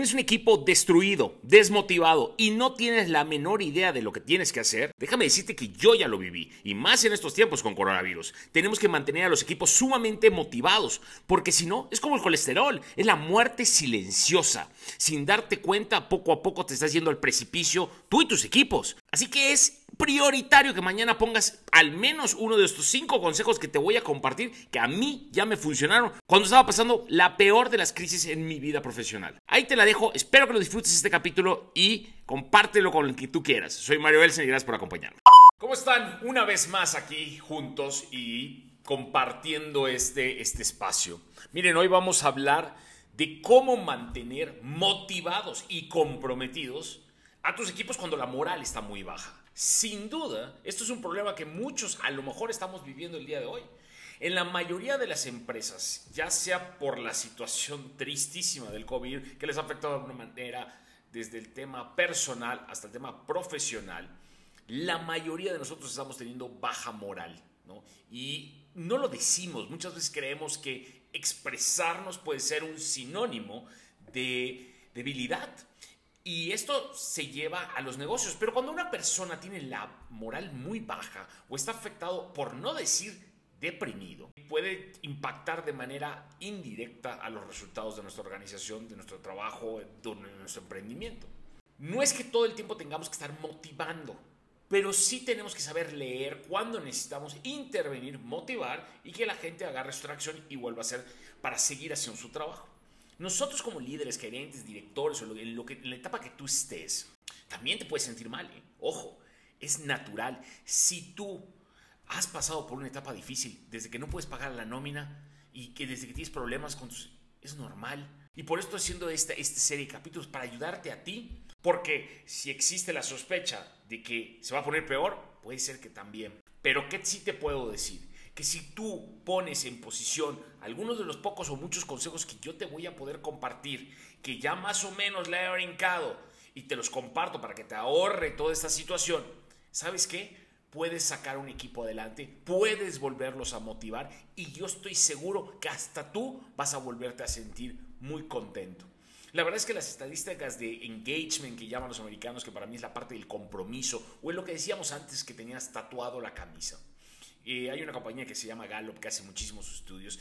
tienes un equipo destruido, desmotivado y no tienes la menor idea de lo que tienes que hacer, déjame decirte que yo ya lo viví, y más en estos tiempos con coronavirus. Tenemos que mantener a los equipos sumamente motivados, porque si no, es como el colesterol, es la muerte silenciosa. Sin darte cuenta, poco a poco te estás yendo al precipicio tú y tus equipos. Así que es prioritario que mañana pongas al menos uno de estos cinco consejos que te voy a compartir que a mí ya me funcionaron cuando estaba pasando la peor de las crisis en mi vida profesional. Ahí te la dejo, espero que lo disfrutes este capítulo y compártelo con el que tú quieras. Soy Mario Elsen y gracias por acompañarme. ¿Cómo están? Una vez más aquí juntos y compartiendo este, este espacio. Miren, hoy vamos a hablar de cómo mantener motivados y comprometidos a tus equipos cuando la moral está muy baja. Sin duda, esto es un problema que muchos a lo mejor estamos viviendo el día de hoy. En la mayoría de las empresas, ya sea por la situación tristísima del COVID, que les ha afectado de alguna manera desde el tema personal hasta el tema profesional, la mayoría de nosotros estamos teniendo baja moral. Y no lo decimos, muchas veces creemos que expresarnos puede ser un sinónimo de debilidad. Y esto se lleva a los negocios. Pero cuando una persona tiene la moral muy baja o está afectado, por no decir deprimido, puede impactar de manera indirecta a los resultados de nuestra organización, de nuestro trabajo, de nuestro emprendimiento. No es que todo el tiempo tengamos que estar motivando, pero sí tenemos que saber leer cuando necesitamos intervenir, motivar y que la gente agarre su tracción y vuelva a hacer para seguir haciendo su trabajo. Nosotros como líderes, gerentes, directores, o en, lo que, en la etapa que tú estés, también te puedes sentir mal. ¿eh? Ojo, es natural. Si tú has pasado por una etapa difícil, desde que no puedes pagar la nómina y que desde que tienes problemas con tus... Es normal. Y por esto estoy haciendo esta, esta serie de capítulos para ayudarte a ti. Porque si existe la sospecha de que se va a poner peor, puede ser que también. Pero ¿qué sí te puedo decir? Que si tú pones en posición algunos de los pocos o muchos consejos que yo te voy a poder compartir, que ya más o menos le he brincado y te los comparto para que te ahorre toda esta situación, ¿sabes qué? Puedes sacar un equipo adelante, puedes volverlos a motivar y yo estoy seguro que hasta tú vas a volverte a sentir muy contento. La verdad es que las estadísticas de engagement que llaman los americanos, que para mí es la parte del compromiso, o es lo que decíamos antes que tenías tatuado la camisa, eh, hay una compañía que se llama Gallup que hace muchísimos estudios.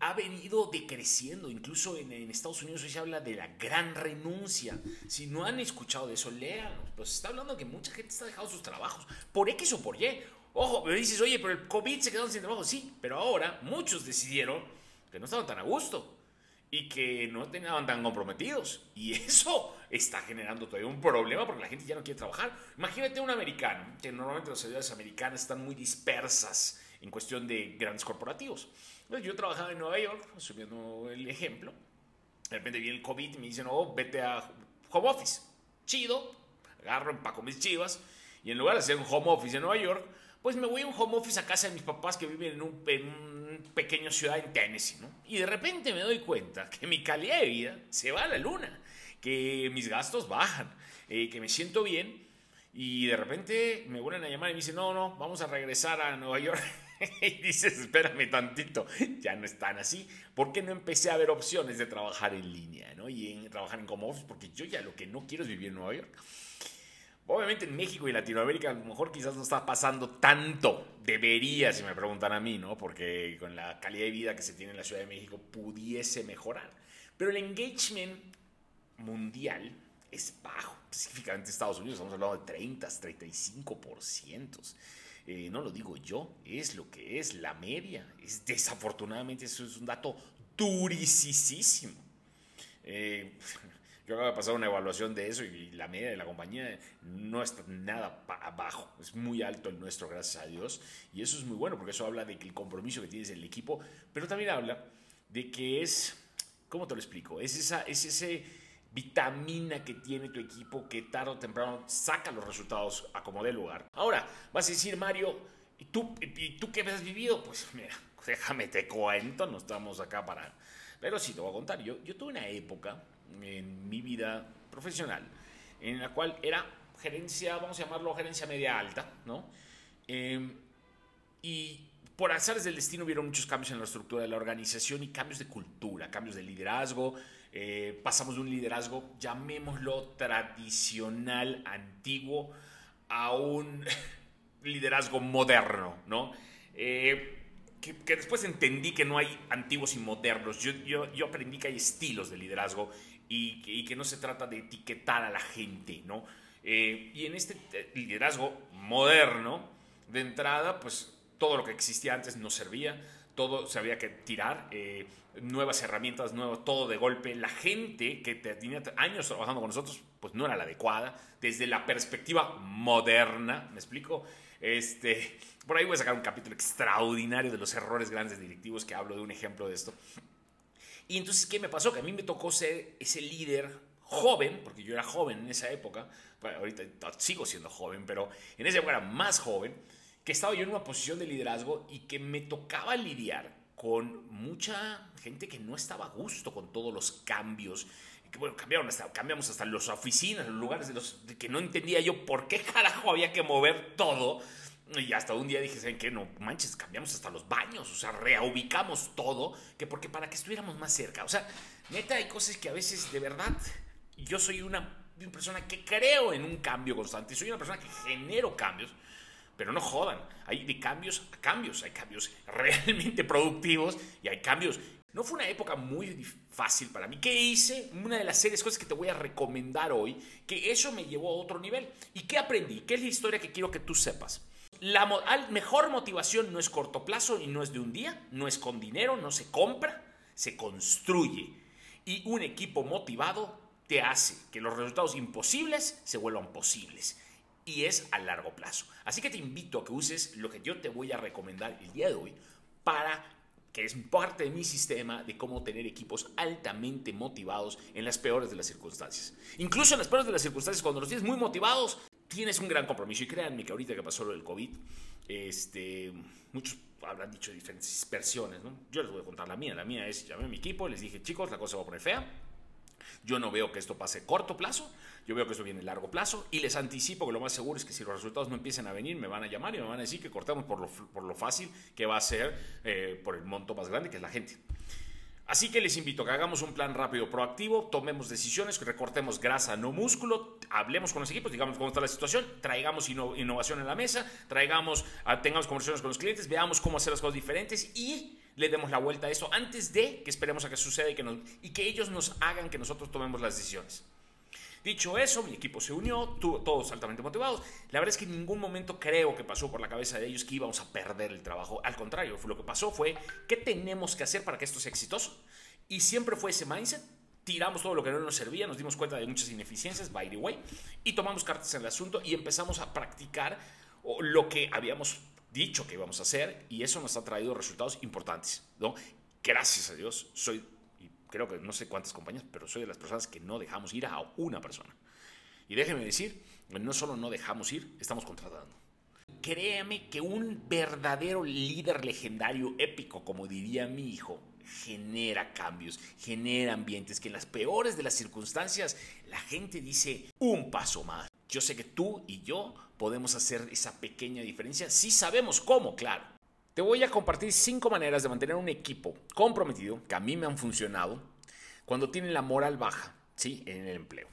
Ha venido decreciendo, incluso en, Estados Unidos hoy se habla de la gran renuncia. Si no han escuchado de eso, léanlo. Pues está hablando de que mucha gente está dejando sus trabajos por X o por Y. Ojo, me dices, oye, pero el COVID se quedaron sin trabajo. Sí, pero ahora muchos decidieron que no estaban tan a gusto y que no estaban tan comprometidos. Y eso está generando todavía un problema porque la gente ya no quiere trabajar. Imagínate un americano, que normalmente las ciudades americanas están muy dispersas en cuestión de grandes corporativos. Entonces yo trabajaba en Nueva York, subiendo el ejemplo. De repente viene el COVID y me dicen, no, vete a home office. Chido, agarro, empaco mis chivas y en lugar de hacer un home office en Nueva York, pues me voy a un home office a casa de mis papás que viven en un, en un pequeño ciudad en Tennessee, ¿no? Y de repente me doy cuenta que mi calidad de vida se va a la luna, que mis gastos bajan, eh, que me siento bien y de repente me vuelven a llamar y me dicen, no, no, vamos a regresar a Nueva York. y dices, espérame tantito, ya no están así. ¿Por qué no empecé a ver opciones de trabajar en línea ¿no? y en trabajar en home office? Porque yo ya lo que no quiero es vivir en Nueva York. Obviamente en México y Latinoamérica a lo mejor quizás no está pasando tanto. Debería, si me preguntan a mí, ¿no? Porque con la calidad de vida que se tiene en la Ciudad de México pudiese mejorar. Pero el engagement mundial es bajo. Específicamente en Estados Unidos estamos hablando de 30, 35%. Eh, no lo digo yo, es lo que es la media. Es, desafortunadamente eso es un dato durisísimo. Eh, yo acabo de pasar una evaluación de eso y la media de la compañía no está nada abajo, es muy alto el nuestro, gracias a Dios. Y eso es muy bueno porque eso habla de que el compromiso que tienes en el equipo, pero también habla de que es, ¿cómo te lo explico? Es esa, es ese vitamina que tiene tu equipo que tarde o temprano saca los resultados a como dé lugar. Ahora, vas a decir, Mario, ¿y tú, ¿y tú qué has vivido? Pues mira, déjame te cuento, no estamos acá para... Pero sí, te voy a contar, yo, yo tuve una época en mi vida profesional, en la cual era gerencia, vamos a llamarlo gerencia media alta, ¿no? Em, y por azares del destino hubieron muchos cambios en la estructura de la organización y cambios de cultura, cambios de liderazgo. Eh, pasamos de un liderazgo, llamémoslo tradicional, antiguo, a un liderazgo moderno, ¿no? Eh, que, después entendí que no hay antiguos y modernos. Yo, yo, yo aprendí que hay estilos de liderazgo y, y, que no se trata de etiquetar a la gente, ¿no? Eh, y en este liderazgo moderno, de entrada, pues todo lo que existía antes no servía, todo se había que tirar, eh, nuevas herramientas, nuevo, todo de golpe. La gente que tenía años trabajando con nosotros, pues no era la adecuada, desde la perspectiva moderna, ¿me explico? Este, por ahí voy a sacar un capítulo extraordinario de los errores grandes directivos que hablo de un ejemplo de esto. Y entonces, ¿qué me pasó? Que a mí me tocó ser ese líder joven, porque yo era joven en esa época, ahorita sigo siendo joven, pero en esa época era más joven, que estaba yo en una posición de liderazgo y que me tocaba lidiar con mucha gente que no estaba a gusto con todos los cambios. Que, bueno, cambiaron hasta, cambiamos hasta las oficinas, los lugares que no entendía yo por qué carajo había que mover todo. Y hasta un día dije, ¿saben qué? No manches, cambiamos hasta los baños, o sea, reubicamos todo, que porque para que estuviéramos más cerca. O sea, neta, hay cosas que a veces de verdad yo soy una, una persona que creo en un cambio constante, soy una persona que genero cambios pero no jodan, hay de cambios a cambios, hay cambios realmente productivos y hay cambios. No fue una época muy fácil para mí. ¿Qué hice? Una de las series cosas que te voy a recomendar hoy, que eso me llevó a otro nivel. ¿Y qué aprendí? ¿Qué es la historia que quiero que tú sepas? La mejor motivación no es corto plazo y no es de un día, no es con dinero, no se compra, se construye. Y un equipo motivado te hace que los resultados imposibles se vuelvan posibles y es a largo plazo. Así que te invito a que uses lo que yo te voy a recomendar el día de hoy para que es parte de mi sistema de cómo tener equipos altamente motivados en las peores de las circunstancias. Incluso en las peores de las circunstancias, cuando los tienes muy motivados, tienes un gran compromiso. Y créanme que ahorita que pasó lo del COVID, este, muchos habrán dicho diferentes versiones, ¿no? Yo les voy a contar la mía. La mía es, llamé a mi equipo, les dije, chicos, la cosa va a poner fea yo no veo que esto pase corto plazo, yo veo que esto viene a largo plazo y les anticipo que lo más seguro es que si los resultados no empiezan a venir, me van a llamar y me van a decir que cortamos por lo, por lo fácil que va a ser eh, por el monto más grande que es la gente. Así que les invito a que hagamos un plan rápido, proactivo, tomemos decisiones, recortemos grasa, no músculo, hablemos con los equipos, digamos cómo está la situación, traigamos innovación en la mesa, traigamos, ah, tengamos conversaciones con los clientes, veamos cómo hacer las cosas diferentes y le demos la vuelta a eso antes de que esperemos a que suceda que, y que ellos nos hagan que nosotros tomemos las decisiones. Dicho eso, mi equipo se unió, todos altamente motivados. La verdad es que en ningún momento creo que pasó por la cabeza de ellos que íbamos a perder el trabajo. Al contrario, lo que pasó fue, ¿qué tenemos que hacer para que esto sea exitoso? Y siempre fue ese mindset. Tiramos todo lo que no nos servía, nos dimos cuenta de muchas ineficiencias, by the way, y tomamos cartas en el asunto y empezamos a practicar lo que habíamos dicho que íbamos a hacer y eso nos ha traído resultados importantes, ¿no? Gracias a Dios, soy, creo que no sé cuántas compañías, pero soy de las personas que no dejamos ir a una persona. Y déjeme decir, no solo no dejamos ir, estamos contratando. Créame que un verdadero líder legendario, épico, como diría mi hijo, genera cambios, genera ambientes que en las peores de las circunstancias la gente dice un paso más. Yo sé que tú y yo podemos hacer esa pequeña diferencia si sabemos cómo, claro. Te voy a compartir cinco maneras de mantener un equipo comprometido, que a mí me han funcionado, cuando tienen la moral baja, ¿sí? En el empleo.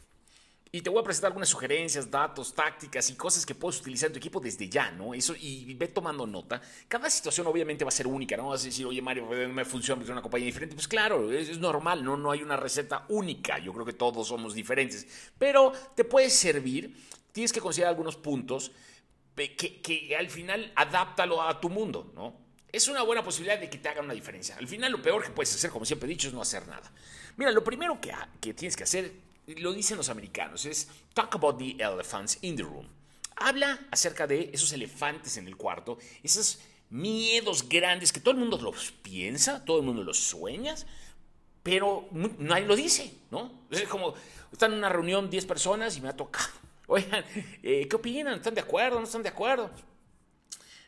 Y te voy a presentar algunas sugerencias, datos, tácticas y cosas que puedes utilizar en tu equipo desde ya, ¿no? Eso, y ve tomando nota. Cada situación obviamente va a ser única, ¿no? Vas a decir, oye Mario, no me funciona porque es una compañía diferente. Pues claro, es, normal, ¿no? No hay una receta única. Yo creo que todos somos diferentes. Pero te puede servir, tienes que considerar algunos puntos que, que al final adáptalo a tu mundo, ¿no? Es una buena posibilidad de que te hagan una diferencia. Al final lo peor que puedes hacer, como siempre he dicho, es no hacer nada. Mira, lo primero que, que tienes que hacer lo dicen los americanos, es talk about the elephants in the room. Habla acerca de esos elefantes en el cuarto, esos miedos grandes que todo el mundo los piensa, todo el mundo los sueña, pero nadie lo dice, ¿no? Es como, están en una reunión 10 personas y me ha tocado. Oigan, eh, ¿qué opinan? ¿Están de acuerdo? ¿No están de acuerdo?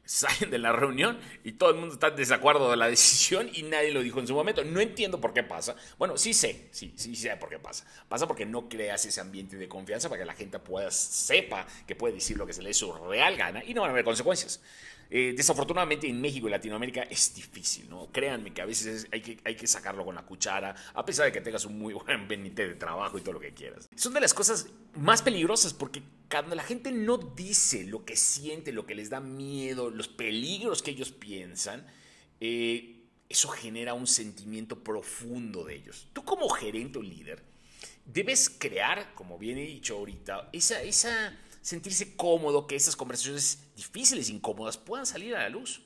salen de la reunión y todo el mundo está en desacuerdo de la decisión y nadie lo dijo en su momento. No entiendo por qué pasa. Bueno, sí sé, sí, sí sé por qué pasa. Pasa porque no creas ese ambiente de confianza para que la gente pueda, sepa que puede decir lo que se le dé su real gana y no van a haber consecuencias. Eh, desafortunadamente en México y Latinoamérica es difícil, ¿no? Créanme que a veces hay, que, hay que sacarlo con la cuchara, a pesar de que tengas un muy buen benite de trabajo y todo lo que quieras. Son de las cosas más peligrosas porque cuando la gente no dice lo que siente, lo que les da miedo, los peligros que ellos piensan, eh, eso genera un sentimiento profundo de ellos. Tú como gerente o líder, debes crear, como bien he dicho ahorita, esa, esa sentirse cómodo, que esas conversaciones difíciles, incómodas, puedan salir a la luz.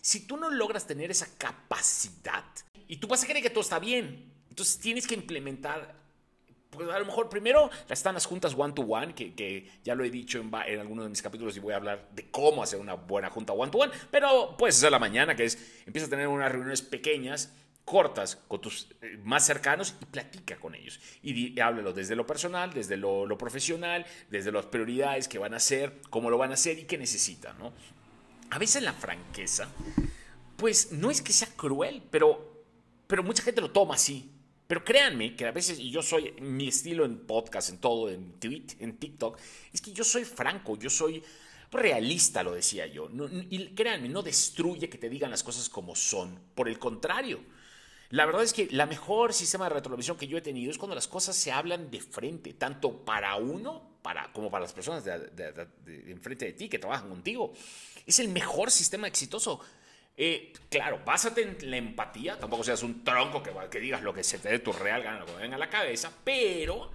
Si tú no logras tener esa capacidad y tú vas a creer que todo está bien, entonces tienes que implementar, pues a lo mejor primero están las juntas one-to-one, que, que, ya lo he dicho en, en algunos de mis capítulos y voy a hablar de cómo hacer una buena junta one-to-one, pero puedes hacer la mañana, que es, empieza a tener unas reuniones pequeñas cortas con tus eh, más cercanos y platica con ellos. Y, háblalo desde lo personal, desde lo, profesional, desde las prioridades que van a hacer, cómo lo van a hacer y qué necesitan, ¿no? A veces la franqueza, pues no es que sea cruel, pero, pero mucha gente lo toma así. Pero créanme que a veces, y yo soy, mi estilo en podcast, en todo, en tweet, en TikTok, es que yo soy franco, yo soy realista, lo decía yo. y créanme, no destruye que te digan las cosas como son. Por el contrario, la verdad es que la mejor sistema de retroversión que yo he tenido es cuando las cosas se hablan de frente, tanto para uno para, como para las personas de, enfrente de ti que trabajan contigo. Es el mejor sistema exitoso. Eh, claro, básate en la empatía, tampoco seas un tronco que, que digas lo que se te dé tu real gana, lo que venga a la cabeza, pero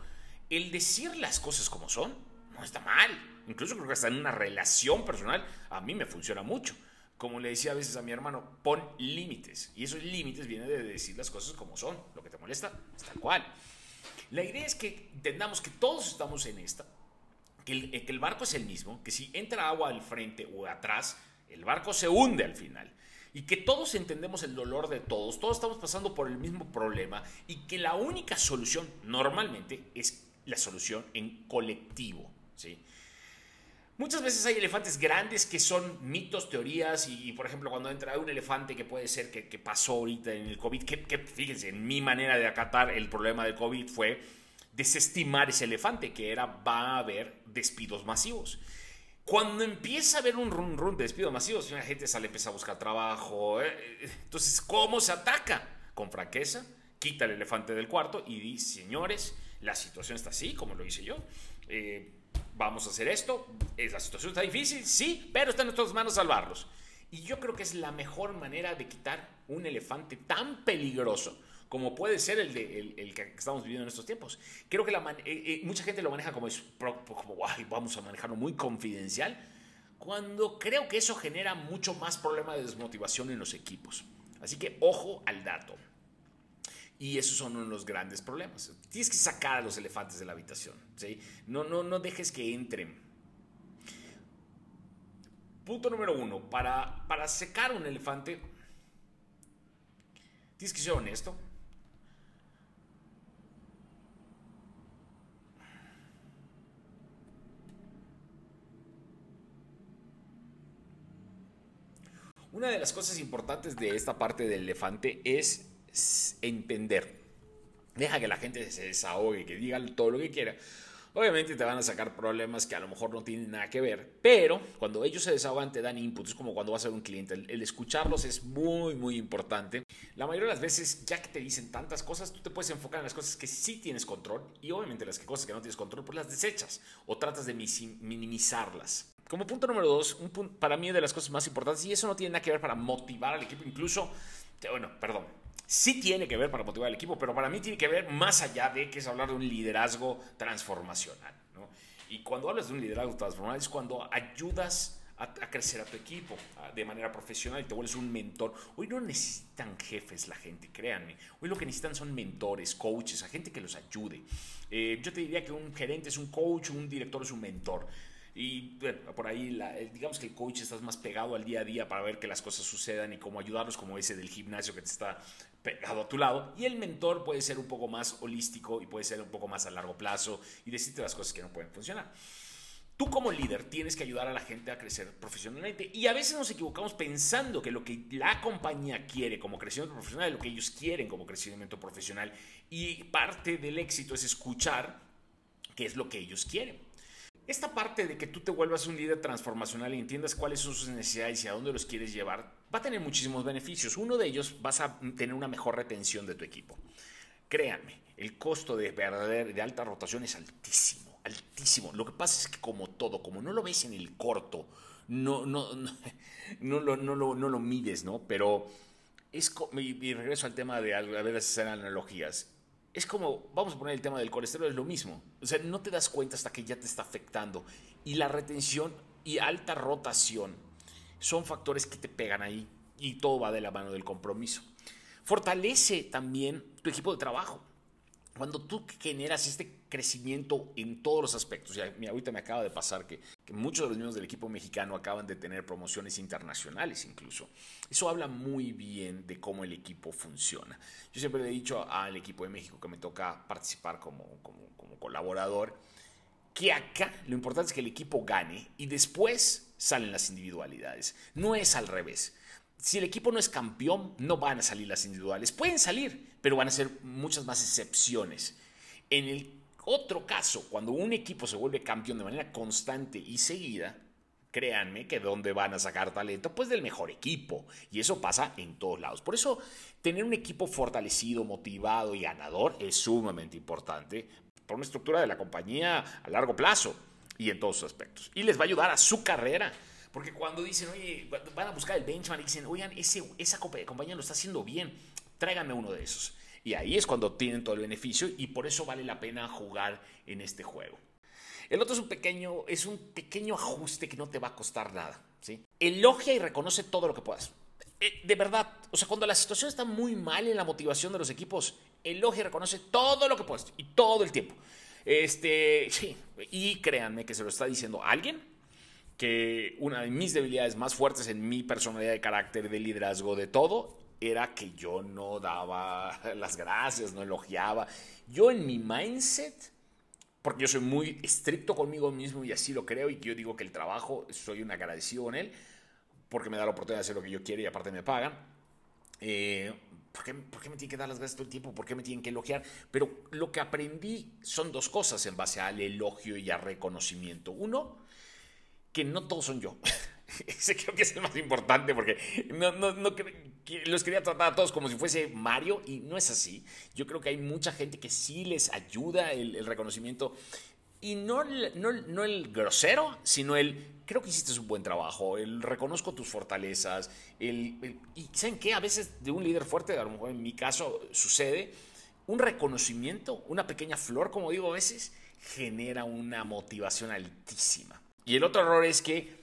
el decir las cosas como son no está mal. Incluso creo que hasta en una relación personal a mí me funciona mucho como le decía a veces a mi hermano, pon límites. Y esos límites vienen de decir las cosas como son. Lo que te molesta es tal cual. La idea es que entendamos que todos estamos en esta, el, que el barco es el mismo, que si entra agua al frente o atrás, el barco se hunde al final. Y que todos entendemos el dolor de todos, todos estamos pasando por el mismo problema y que la única solución normalmente es la solución en colectivo. ¿sí? Muchas veces hay elefantes grandes que son mitos, teorías, y, por ejemplo, cuando entra un elefante que puede ser que, pasó ahorita en el COVID, que, fíjense, en mi manera de acatar el problema del COVID fue desestimar ese elefante, que era va a haber despidos masivos. Cuando empieza a haber un run run de despidos masivos, la gente sale, empieza a buscar trabajo. ¿eh? Entonces, ¿cómo se ataca? Con franqueza, quita el elefante del cuarto y dice, señores, la situación está así, como lo hice yo. Eh, vamos a hacer esto, la situación está difícil, sí, pero está en nuestras manos salvarlos. Y yo creo que es la mejor manera de quitar un elefante tan peligroso como puede ser el, que estamos viviendo en estos tiempos. Creo que eh, eh, mucha gente lo maneja como, como vamos a manejarlo muy confidencial, cuando creo que eso genera mucho más problema de desmotivación en los equipos. Así que ojo al dato. Y esos son uno los grandes problemas. Tienes que sacar a los elefantes de la habitación. ¿sí? No, no, no dejes que entren. Punto número uno. Para, para secar un elefante, tienes que ser honesto. Una de las cosas importantes de esta parte del elefante es entender. Deja que la gente se desahogue, que diga todo lo que quiera. Obviamente te van a sacar problemas que a lo mejor no tienen nada que ver, pero cuando ellos se desahogan te dan inputs, como cuando vas a ser un cliente. El, escucharlos es muy, muy importante. La mayoría de las veces, ya que te dicen tantas cosas, tú te puedes enfocar en las cosas que sí tienes control y obviamente las cosas que no tienes control, pues las desechas o tratas de minimizarlas. Como punto número dos, un para mí de las cosas más importantes, y eso no tiene nada que ver para motivar al equipo, incluso, bueno, perdón, sí tiene que ver para motivar al equipo, pero para mí tiene que ver más allá de que es hablar de un liderazgo transformacional. Y cuando hablas de un liderazgo transformacional es cuando ayudas a, crecer a tu equipo de manera profesional y te vuelves un mentor. Hoy no necesitan jefes la gente, créanme. Hoy lo que necesitan son mentores, coaches, a gente que los ayude. Eh, yo te diría que un gerente es un coach, un director es un mentor. Y bueno, por ahí, digamos que el coach estás más pegado al día a día para ver que las cosas sucedan y cómo ayudarlos, como ese del gimnasio que te está pegado a tu lado. Y el mentor puede ser un poco más holístico y puede ser un poco más a largo plazo y decirte las cosas que no pueden funcionar. Tú como líder tienes que ayudar a la gente a crecer profesionalmente y a veces nos equivocamos pensando que lo que la compañía quiere como crecimiento profesional es lo que ellos quieren como crecimiento profesional y parte del éxito es escuchar qué es lo que ellos quieren. Esta parte de que tú te vuelvas un líder transformacional y entiendas cuáles son sus necesidades y a dónde los quieres llevar, va a tener muchísimos beneficios. Uno de ellos vas a tener una mejor retención de tu equipo. Créanme, el costo de perder de alta rotación es altísimo, altísimo. Lo que pasa es que como todo, como no lo ves en el corto, no, no, no, no, lo, no, lo, no lo mides, ¿no? Pero es, y regreso al tema de a ver hacer analogías es como, vamos a poner el tema del colesterol, es lo mismo. O sea, no te das cuenta hasta que ya te está afectando. Y la retención y alta rotación son factores que te pegan ahí y todo va de la mano del compromiso. Fortalece también tu equipo de trabajo. Cuando tú generas este crecimiento en todos los aspectos, ya ahorita me acaba de pasar que, que muchos de los miembros del equipo mexicano acaban de tener promociones internacionales incluso. Eso habla muy bien de cómo el equipo funciona. Yo siempre le he dicho al equipo de México que me toca participar como, como, como colaborador, que acá lo importante es que el equipo gane y después salen las individualidades. No es al revés. Si el equipo no es campeón, no van a salir las individuales. Pueden salir, pero van a ser muchas más excepciones. En el otro caso, cuando un equipo se vuelve campeón de manera constante y seguida, créanme que dónde van a sacar talento, pues del mejor equipo. Y eso pasa en todos lados. Por eso, tener un equipo fortalecido, motivado y ganador es sumamente importante por una estructura de la compañía a largo plazo y en todos sus aspectos. Y les va a ayudar a su carrera. Porque cuando dicen, oye, van a buscar el benchmark y dicen, oigan, ese, esa compañía lo está haciendo bien, tráiganme uno de esos. Y ahí es cuando tienen todo el beneficio y por eso vale la pena jugar en este juego. El otro es un pequeño, es un pequeño ajuste que no te va a costar nada. ¿sí? Elogia y reconoce todo lo que puedas. Eh, de verdad, o sea, cuando la situación está muy mal en la motivación de los equipos, elogia y reconoce todo lo que puedas y todo el tiempo. Este, y créanme que se lo está diciendo alguien que una de mis debilidades más fuertes en mi personalidad de carácter, de liderazgo, de todo, era que yo no daba las gracias, no elogiaba. Yo en mi mindset, porque yo soy muy estricto conmigo mismo y así lo creo, y yo digo que el trabajo, soy un agradecido con él, porque me da la oportunidad de hacer lo que yo quiero y aparte me pagan. Eh, ¿por, ¿Por qué me tienen que dar las gracias todo el tiempo? ¿Por qué me tienen que elogiar? Pero lo que aprendí son dos cosas en base al elogio y al reconocimiento. Uno, que no todos son yo. Ese creo que es el más importante porque no, no, no, los quería tratar a todos como si fuese Mario y no es así. Yo creo que hay mucha gente que sí les ayuda el, reconocimiento y no, no, no, el grosero, sino el creo que hiciste un buen trabajo, el reconozco tus fortalezas, el, y ¿saben qué? A veces de un líder fuerte, a lo mejor en mi caso sucede, un reconocimiento, una pequeña flor, como digo a veces, genera una motivación altísima. Y el otro error es que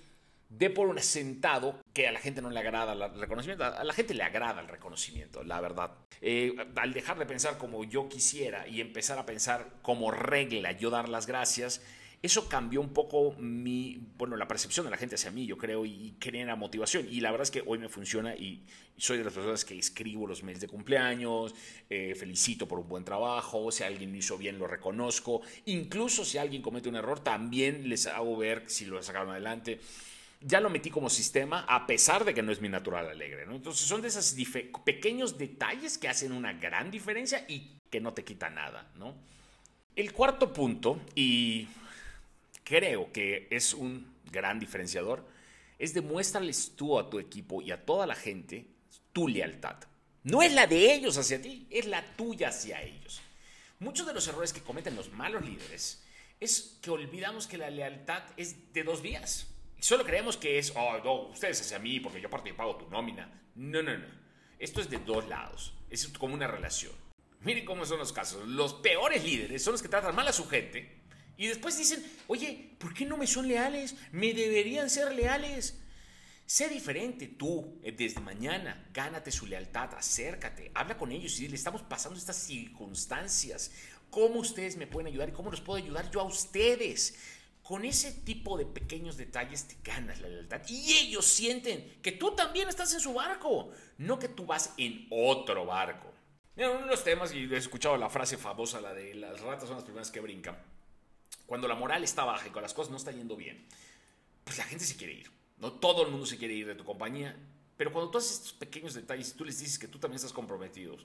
de por un sentado que a la gente no le agrada el reconocimiento. A la gente le agrada el reconocimiento, la verdad. Eh, al dejar de pensar como yo quisiera y empezar a pensar como regla yo dar las gracias, eso cambió un poco mi, bueno, la percepción de la gente hacia mí, yo creo, y genera motivación. Y la verdad es que hoy me funciona y soy de las personas que escribo los mails de cumpleaños, eh, felicito por un buen trabajo, si alguien lo hizo bien lo reconozco, incluso si alguien comete un error también les hago ver si lo sacaron adelante ya lo metí como sistema, a pesar de que no es mi natural alegre. Entonces son de esos pequeños detalles que hacen una gran diferencia y que no te quita nada. ¿no? El cuarto punto, y creo que es un gran diferenciador, es demuéstrales tú a tu equipo y a toda la gente tu lealtad. No es la de ellos hacia ti, es la tuya hacia ellos. Muchos de los errores que cometen los malos líderes es que olvidamos que la lealtad es de dos vías. Solo creemos que es, oh, no, ustedes hacia mí porque yo aparte pago tu nómina. No, no, no. Esto es de dos lados. Es como una relación. Miren cómo son los casos. Los peores líderes son los que tratan mal a su gente y después dicen, oye, ¿por qué no me son leales? Me deberían ser leales. Sé diferente tú eh, desde mañana, gánate su lealtad, acércate, habla con ellos y le estamos pasando estas circunstancias. ¿Cómo ustedes me pueden ayudar y cómo los puedo ayudar yo a ustedes? Con ese tipo de pequeños detalles te ganas la lealtad. Y ellos sienten que tú también estás en su barco, no que tú vas en otro barco. uno de los temas, y he escuchado la frase famosa, la de las ratas son las primeras que brincan. Cuando la moral está baja y cuando las cosas no están yendo bien, pues la gente se quiere ir. No todo el mundo se quiere ir de tu compañía. Pero cuando tú haces estos pequeños detalles y tú les dices que tú también estás comprometido,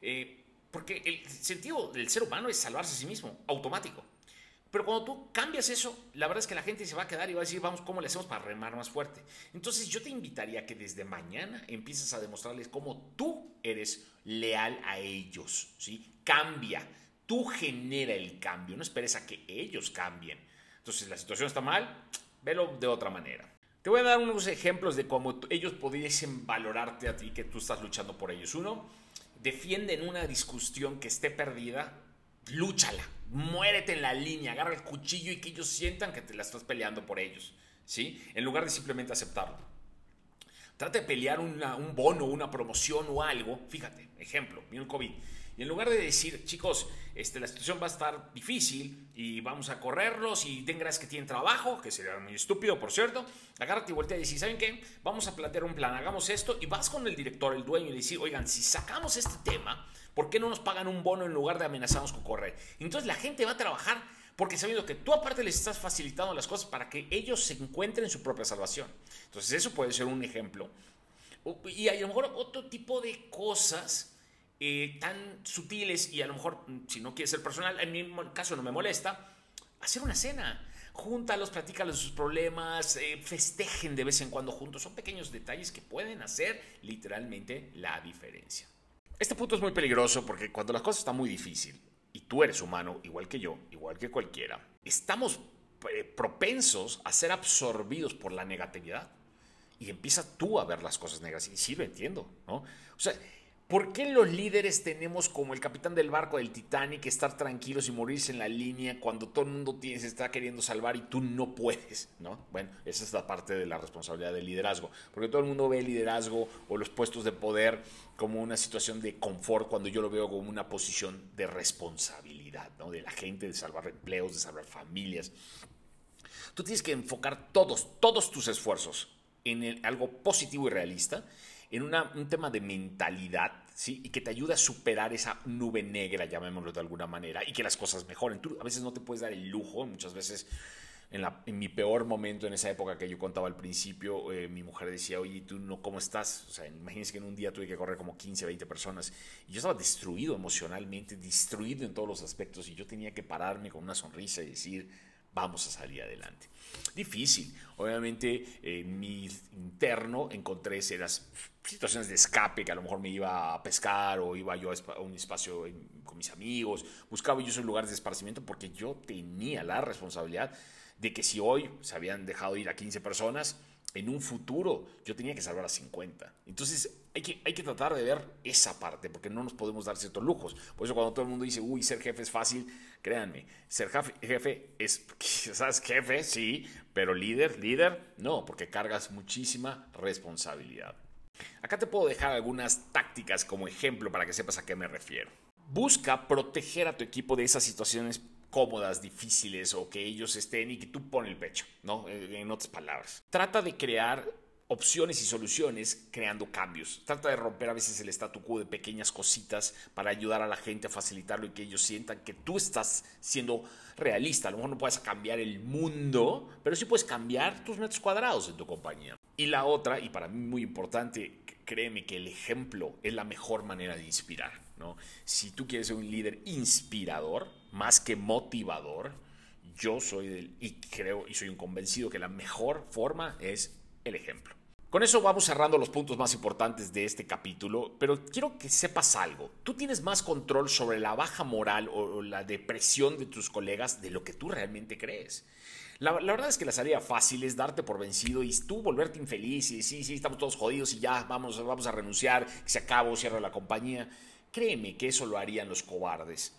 eh, porque el sentido del ser humano es salvarse a sí mismo, automático. Pero cuando tú cambias eso, la verdad es que la gente se va a quedar y va a decir, vamos, ¿cómo le hacemos para remar más fuerte? Entonces yo te invitaría a que desde mañana empieces a demostrarles cómo tú eres leal a ellos, ¿sí? Cambia, tú genera el cambio, no esperes a que ellos cambien. Entonces la situación está mal, velo de otra manera. Te voy a dar unos ejemplos de cómo ellos pudiesen valorarte a ti que tú estás luchando por ellos. Uno, defienden una discusión que esté perdida, lúchala, muérete en la línea, agarra el cuchillo y que ellos sientan que te la estás peleando por ellos, ¿sí? En lugar de simplemente aceptarlo. Trata de pelear un bono, una promoción o algo. Fíjate, ejemplo, mira el COVID. Y en lugar de decir, chicos, este, la situación va a estar difícil y vamos a correrlos y den que tienen trabajo, que sería muy estúpido, por cierto, agárrate y voltea y decir, ¿saben qué? Vamos a plantear un plan, hagamos esto y vas con el director, el dueño y le dices, oigan, si sacamos este tema, ¿por qué no nos pagan un bono en lugar de amenazarnos con correr? Entonces la gente va a trabajar porque sabiendo que tú aparte les estás facilitando las cosas para que ellos se encuentren su propia salvación. Entonces eso puede ser un ejemplo. Y a lo mejor otro tipo de cosas eh, tan sutiles y a lo mejor, mm, si no quiere ser personal, en mi caso no me molesta, hacer una cena. Júntalos, platícales sus problemas, eh, festejen de vez en cuando juntos. Son pequeños detalles que pueden hacer literalmente la diferencia. Este punto es muy peligroso porque cuando las cosas están muy difíciles y tú eres humano, igual que yo, igual que cualquiera, estamos eh, propensos a ser absorbidos por la negatividad. Y empieza tú a ver las cosas negativas. Y sí lo entiendo, ¿no? O sea, ¿Por qué los líderes tenemos como el capitán del barco del Titanic estar tranquilos y morirse en la línea cuando todo el mundo se está queriendo salvar y tú no puedes? ¿no? Bueno, esa es la parte de la responsabilidad del liderazgo, porque todo el mundo ve el liderazgo o los puestos de poder como una situación de confort cuando yo lo veo como una posición de responsabilidad, ¿no? de la gente, de salvar empleos, de salvar familias. Tú tienes que enfocar todos, todos tus esfuerzos en algo positivo y realista en un tema de mentalidad, ¿sí? Y que te ayuda a superar esa nube negra, llamémoslo de alguna manera, y que las cosas mejoren. Tú a veces no te puedes dar el lujo, muchas veces en, mi peor momento, en esa época que yo contaba al principio, eh, mi mujer decía, oye, ¿tú no cómo estás? O sea, imagínense que en un día tuve que correr como 15, 20 personas, y yo estaba destruido emocionalmente, destruido en todos los aspectos, y yo tenía que pararme con una sonrisa y decir, vamos a salir adelante. Difícil. Obviamente en mi interno encontré esas situaciones de escape que a lo mejor me iba a pescar o iba yo a un espacio con mis amigos. Buscaba yo esos lugares de esparcimiento porque yo tenía la responsabilidad de que si hoy se habían dejado ir a 15 personas, en un futuro yo tenía que salvar a 50. Entonces hay que, hay que tratar de ver esa parte, porque no nos podemos dar ciertos lujos. Por eso cuando todo el mundo dice, uy, ser jefe es fácil, créanme, ser jefe, es, quizás jefe, sí, pero líder, líder, no, porque cargas muchísima responsabilidad. Acá te puedo dejar algunas tácticas como ejemplo para que sepas a qué me refiero. Busca proteger a tu equipo de esas situaciones cómodas, difíciles o que ellos estén y que tú pones el pecho, ¿no? Eh, en otras palabras. Trata de crear opciones y soluciones creando cambios. Trata de romper a veces el statu quo de pequeñas cositas para ayudar a la gente a facilitarlo y que ellos sientan que tú estás siendo realista. A lo mejor no puedes cambiar el mundo, pero sí puedes cambiar tus metros cuadrados en tu compañía. Y la otra, y para mí muy importante, créeme que el ejemplo es la mejor manera de inspirar. ¿no? Si tú quieres ser un líder inspirador, más que motivador, yo soy del, y creo y soy un convencido que la mejor forma es el ejemplo. Con eso vamos cerrando los puntos más importantes de este capítulo, pero quiero que sepas algo. Tú tienes más control sobre la baja moral o la depresión de tus colegas de lo que tú realmente crees. La, verdad es que la salida fácil es darte por vencido y tú volverte infeliz y sí, sí, estamos todos jodidos y ya vamos, vamos a renunciar, que se acabó, cierra la compañía. Créeme que eso lo harían los cobardes.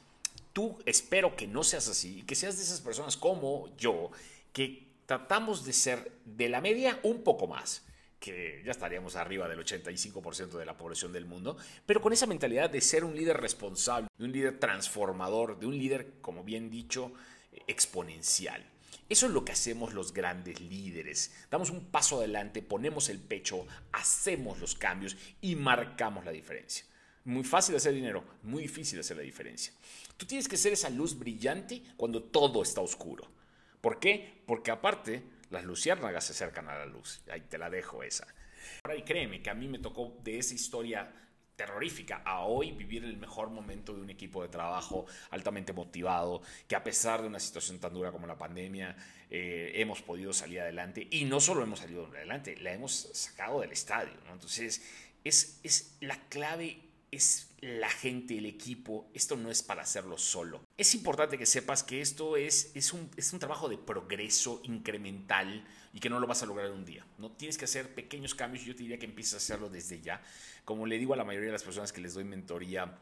Tú espero que no seas así y que seas de esas personas como yo, que tratamos de ser de la media un poco más que ya estaríamos arriba del 85% de la población del mundo, pero con esa mentalidad de ser un líder responsable, de un líder transformador, de un líder, como bien dicho, exponencial. Eso es lo que hacemos los grandes líderes. Damos un paso adelante, ponemos el pecho, hacemos los cambios y marcamos la diferencia. Muy fácil hacer dinero, muy difícil hacer la diferencia. Tú tienes que ser esa luz brillante cuando todo está oscuro. ¿Por qué? Porque aparte, las luciérnagas se acercan a la luz. Ahí te la dejo esa. Ahora, y créeme que a mí me tocó de esa historia terrorífica a hoy vivir el mejor momento de un equipo de trabajo altamente motivado, que a pesar de una situación tan dura como la pandemia, eh, hemos podido salir adelante. Y no solo hemos salido adelante, la hemos sacado del estadio. Entonces, es, es la clave es la gente, el equipo. Esto no es para hacerlo solo. Es importante que sepas que esto es, es, un, es un trabajo de progreso incremental y que no lo vas a lograr en un día. No tienes que hacer pequeños cambios. Yo te diría que empieces a hacerlo desde ya. Como le digo a la mayoría de las personas que les doy mentoría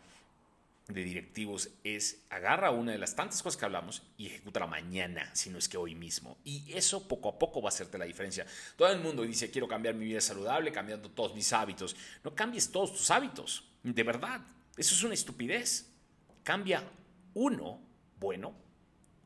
de directivos es agarra una de las tantas cosas que hablamos y la mañana, si no es que hoy mismo. Y eso poco a poco va a hacerte la diferencia. Todo el mundo dice, quiero cambiar mi vida saludable, cambiando todos mis hábitos. No cambies todos tus hábitos, de verdad. Eso es una estupidez. Cambia uno bueno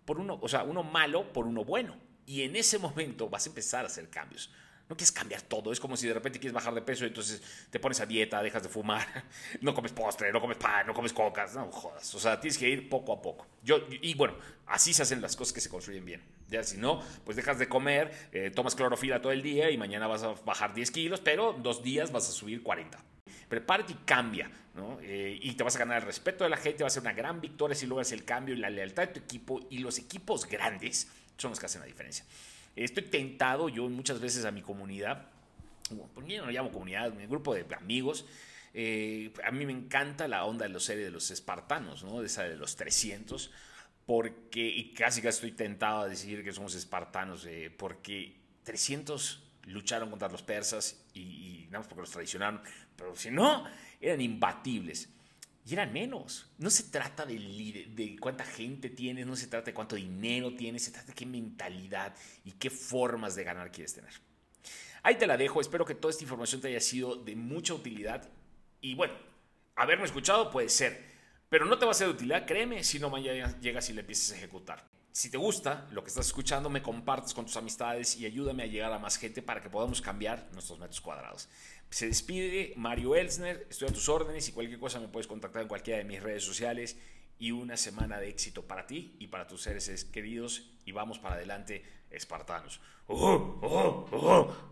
por uno, o sea, uno malo por uno bueno. Y en ese momento vas a empezar a hacer cambios. No quieres cambiar todo. Es como si de repente quieres bajar de peso y entonces te pones a dieta, dejas de fumar, no comes postre, no comes pan, no comes cocas. No jodas. O sea, tienes que ir poco a poco. Yo, y bueno, así se hacen las cosas que se construyen bien. Ya si no, pues dejas de comer, eh, tomas clorofila todo el día y mañana vas a bajar 10 kilos, pero dos días vas a subir 40. Prepárate y cambia, ¿no? Eh, y te vas a ganar el respeto de la gente, va a ser una gran victoria si logras el cambio y la lealtad de tu equipo. Y los equipos grandes son los que hacen la diferencia. Estoy tentado yo muchas veces a mi comunidad, yo no lo llamo comunidad, mi grupo de amigos, eh, a mí me encanta la onda de los series de los espartanos, ¿no? Esa de los 300, porque, y casi casi estoy tentado a decir que somos espartanos, eh, porque 300 lucharon contra los persas y, y nada más porque los traicionaron, pero si no, eran imbatibles. Y eran menos. No se trata de, cuánta gente tienes, no se trata de cuánto dinero tienes, se trata de qué mentalidad y qué formas de ganar quieres tener. Ahí te la dejo, espero que toda esta información te haya sido de mucha utilidad. Y bueno, haberme escuchado puede ser, pero no te va a ser de utilidad, créeme, si no mañana llegas y le empiezas a ejecutar. Si te gusta lo que estás escuchando, me compartes con tus amistades y ayúdame a llegar a más gente para que podamos cambiar nuestros metros cuadrados. Se despide Mario Elsner, estoy a tus órdenes y cualquier cosa me puedes contactar en cualquiera de mis redes sociales y una semana de éxito para ti y para tus seres queridos y vamos para adelante, espartanos. ¡Oh, oh, oh!